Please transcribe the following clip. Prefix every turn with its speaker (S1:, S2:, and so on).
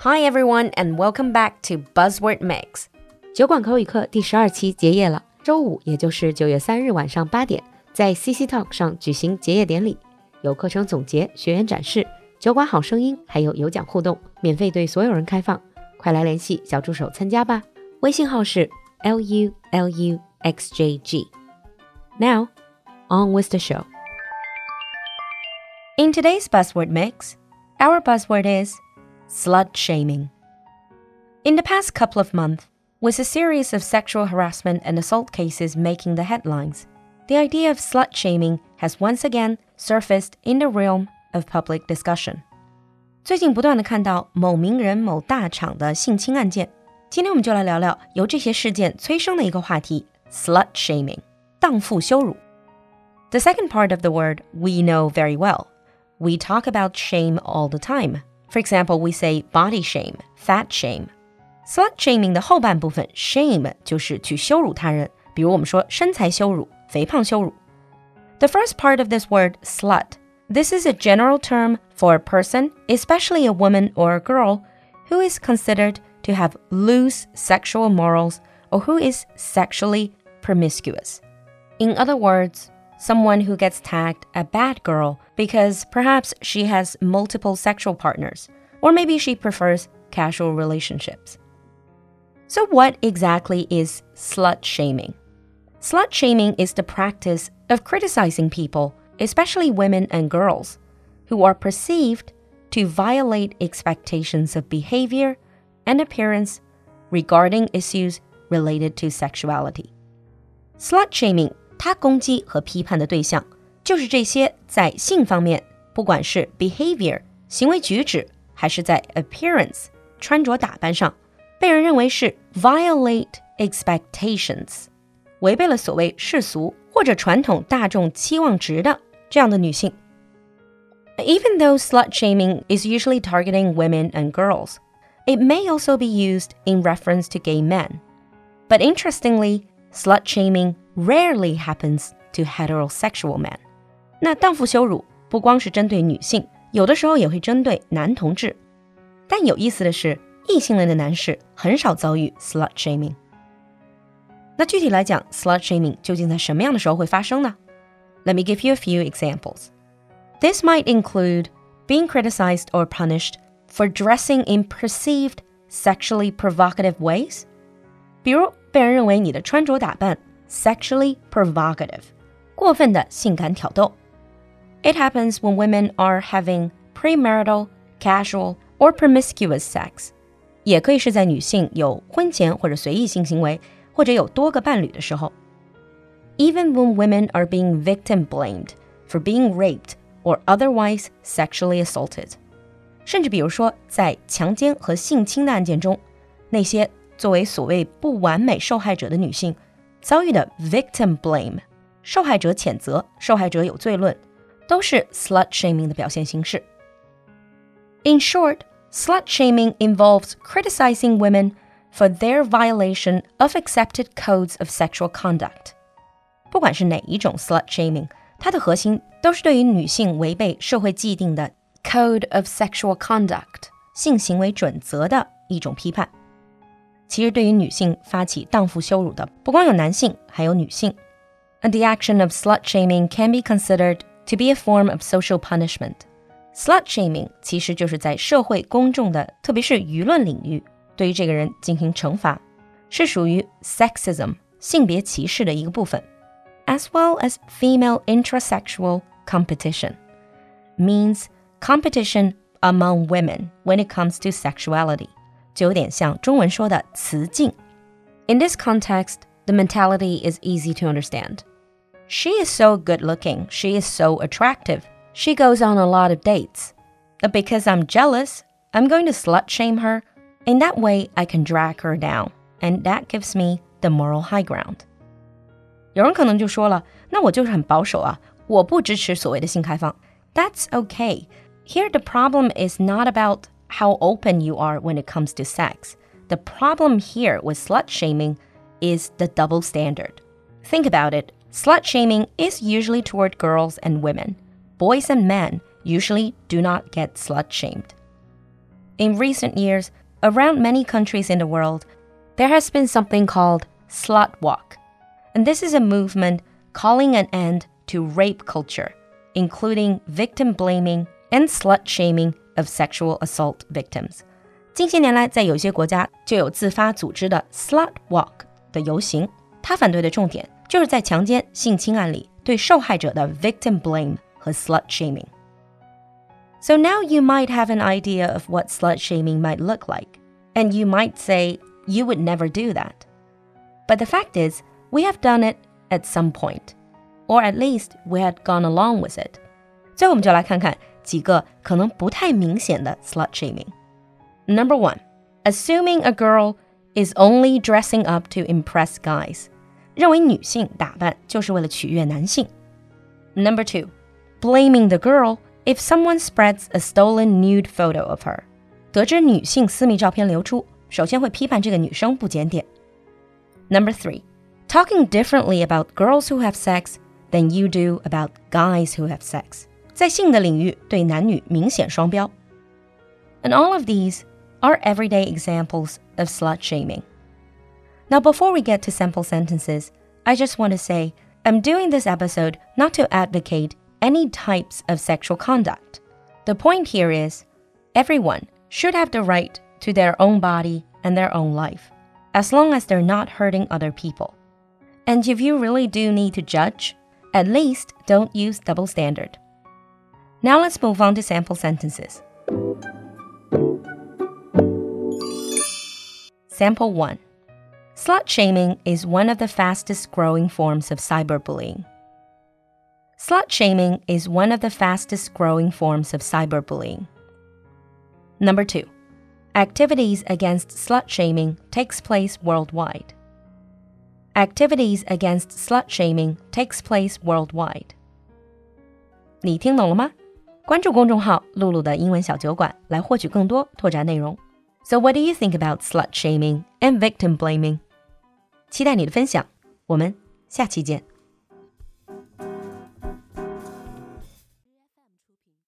S1: Hi everyone, and welcome back to Buzzword Mix。
S2: 酒馆口语课第十二期结业了。周五，也就是九月三日晚上八点，在 CC Talk 上举行结业典礼，有课程总结、学员展示、酒馆好声音，还有有奖互动，免费对所有人开放。快来联系小助手参加吧，微信号是 l u l u x j g。Now, on with the show.
S1: In today's buzzword mix, our buzzword is slut shaming. In the past couple of months, with a series of sexual harassment and assault cases making the headlines, the idea of slut shaming has once again surfaced in the realm of public discussion. 最近不断的看到某名人、某大厂的性侵案件，今天我们就来聊聊由这些事件催生的一个话题 ——slut shaming，荡妇羞辱。The second part of the word we know very well. We talk about shame all the time. For example, we say body shame, fat shame. Slut shaming 的后半部分 shame 就是去羞辱他人，比如我们说身材羞辱、肥胖羞辱。The first part of this word slut, this is a general term for a person, especially a woman or a girl, who is considered to have loose sexual morals or who is sexually promiscuous. In other words, someone who gets tagged a bad girl because perhaps she has multiple sexual partners, or maybe she prefers casual relationships. So, what exactly is slut shaming? Slut shaming is the practice of criticizing people, especially women and girls, who are perceived to violate expectations of behavior and appearance regarding issues related to sexuality. Slut shaming 他攻击和批判的对象就是这些在性方面，不管是 behavior 行为举止，还是在 appearance 穿着打扮上，被人认为是 violate expectations，违背了所谓世俗或者传统大众期望值的这样的女性。Even though slut shaming is usually targeting women and girls, it may also be used in reference to gay men. But interestingly, slut shaming rarely happens to heterosexual men。那荡妇羞辱不光是针对女性，有的时候也会针对男同志。但有意思的是，异性恋的男士很少遭遇 slut shaming。那具体来讲，slut shaming 究竟在什么样的时候会发生呢？Let me give you a few examples. This might include being criticized or punished for dressing in perceived sexually provocative ways，比如被人认为你的穿着打扮 sexually provocative，过分的性感挑逗。It happens when women are having premarital, casual, or promiscuous sex，也可以是在女性有婚前或者随意性行为，或者有多个伴侣的时候。Even when women are being victim blamed for being raped or otherwise sexually assaulted，甚至比如说在强奸和性侵的案件中，那些作为所谓不完美受害者的女性。 遭遇的 victim blame，受害者谴责，受害者有罪论，都是 slut shaming 的表现形式。In short, slut shaming involves criticizing women for their violation of accepted codes of sexual conduct。不管是哪一种 slut shaming，它的核心都是对于女性违背社会既定的 code of sexual conduct 性行为准则的一种批判。 其实对于女性发起荡妇羞辱的，不光有男性，还有女性。And the action of slut shaming can be considered to be a form of social punishment. Slut shaming 其实就是在社会公众的，特别是舆论领域，对于这个人进行惩罚，是属于 sexism 性别歧视的一个部分，as well as female intrasexual competition means competition among women when it comes to sexuality. 就有点像中文说的雌竞。In this context, the mentality is easy to understand. She is so good looking. She is so attractive. She goes on a lot of dates. But because I'm jealous, I'm going to slut shame her. In that way, I can drag her down. And that gives me the moral high ground. 有人可能就说了，那我就是很保守啊，我不支持所谓的性开放。That's okay. Here the problem is not about how open you are when it comes to sex. The problem here with slut shaming is the double standard. Think about it slut shaming is usually toward girls and women. Boys and men usually do not get slut shamed. In recent years, around many countries in the world, there has been something called slut walk. And this is a movement calling an end to rape culture, including victim blaming and slut shaming of sexual assault victims. 近些年来，在有些国家就有自发组织的 slut walk 的游行。他反对的重点就是在强奸、性侵案里对受害者的 victim blame 和 slut shaming。So now you might have an idea of what slut shaming might look like, and you might say you would never do that. But the fact is, we have done it at some point, or at least we had gone along with it. 最后我们就来看看 几个可能不太明显的 slut shaming. Number one, assuming a girl is only dressing up to impress guys. 认为女性打扮就是为了取悦男性。Number two, blaming the girl if someone spreads a stolen nude photo of her. 得知女性私密照片流出，首先会批判这个女生不检点。Number three, talking differently about girls who have sex than you do about guys who have sex. 在性的领域对男女明显双标。And all of these are everyday examples of slut shaming. Now, before we get to sample sentences, I just want to say I'm doing this episode not to advocate any types of sexual conduct. The point here is everyone should have the right to their own body and their own life, as long as they're not hurting other people. And if you really do need to judge, at least don't use double standard. Now let's move on to sample sentences. Sample 1 Slut shaming is one of the fastest growing forms of cyberbullying. Slut shaming is one of the fastest growing forms of cyberbullying. Number 2 Activities against slut shaming takes place worldwide. Activities against slut shaming takes place worldwide. 你听懂了吗？ 关注公众号“露露的英文小酒馆”来获取更多拓展内容。so, what do you think about slut shaming and victim blaming? 期待你的分享，我们下期见。